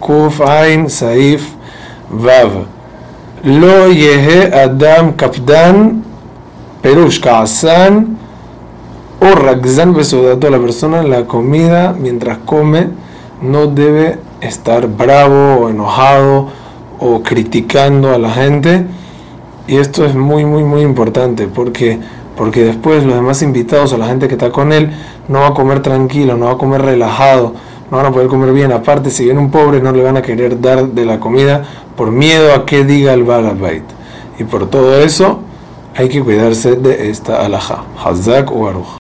Kuf Ain Saif Vav. Lo Yehe Adam Kapdan Perush Kaasan o Rakzan Besodato. La persona en la comida, mientras come, no debe estar bravo o enojado o criticando a la gente. Y esto es muy, muy, muy importante porque, porque después los demás invitados o la gente que está con él no va a comer tranquilo, no va a comer relajado, no van a poder comer bien. Aparte, si viene un pobre, no le van a querer dar de la comida por miedo a que diga el Balabait. Y por todo eso, hay que cuidarse de esta alhaja. Hazak o Baruch.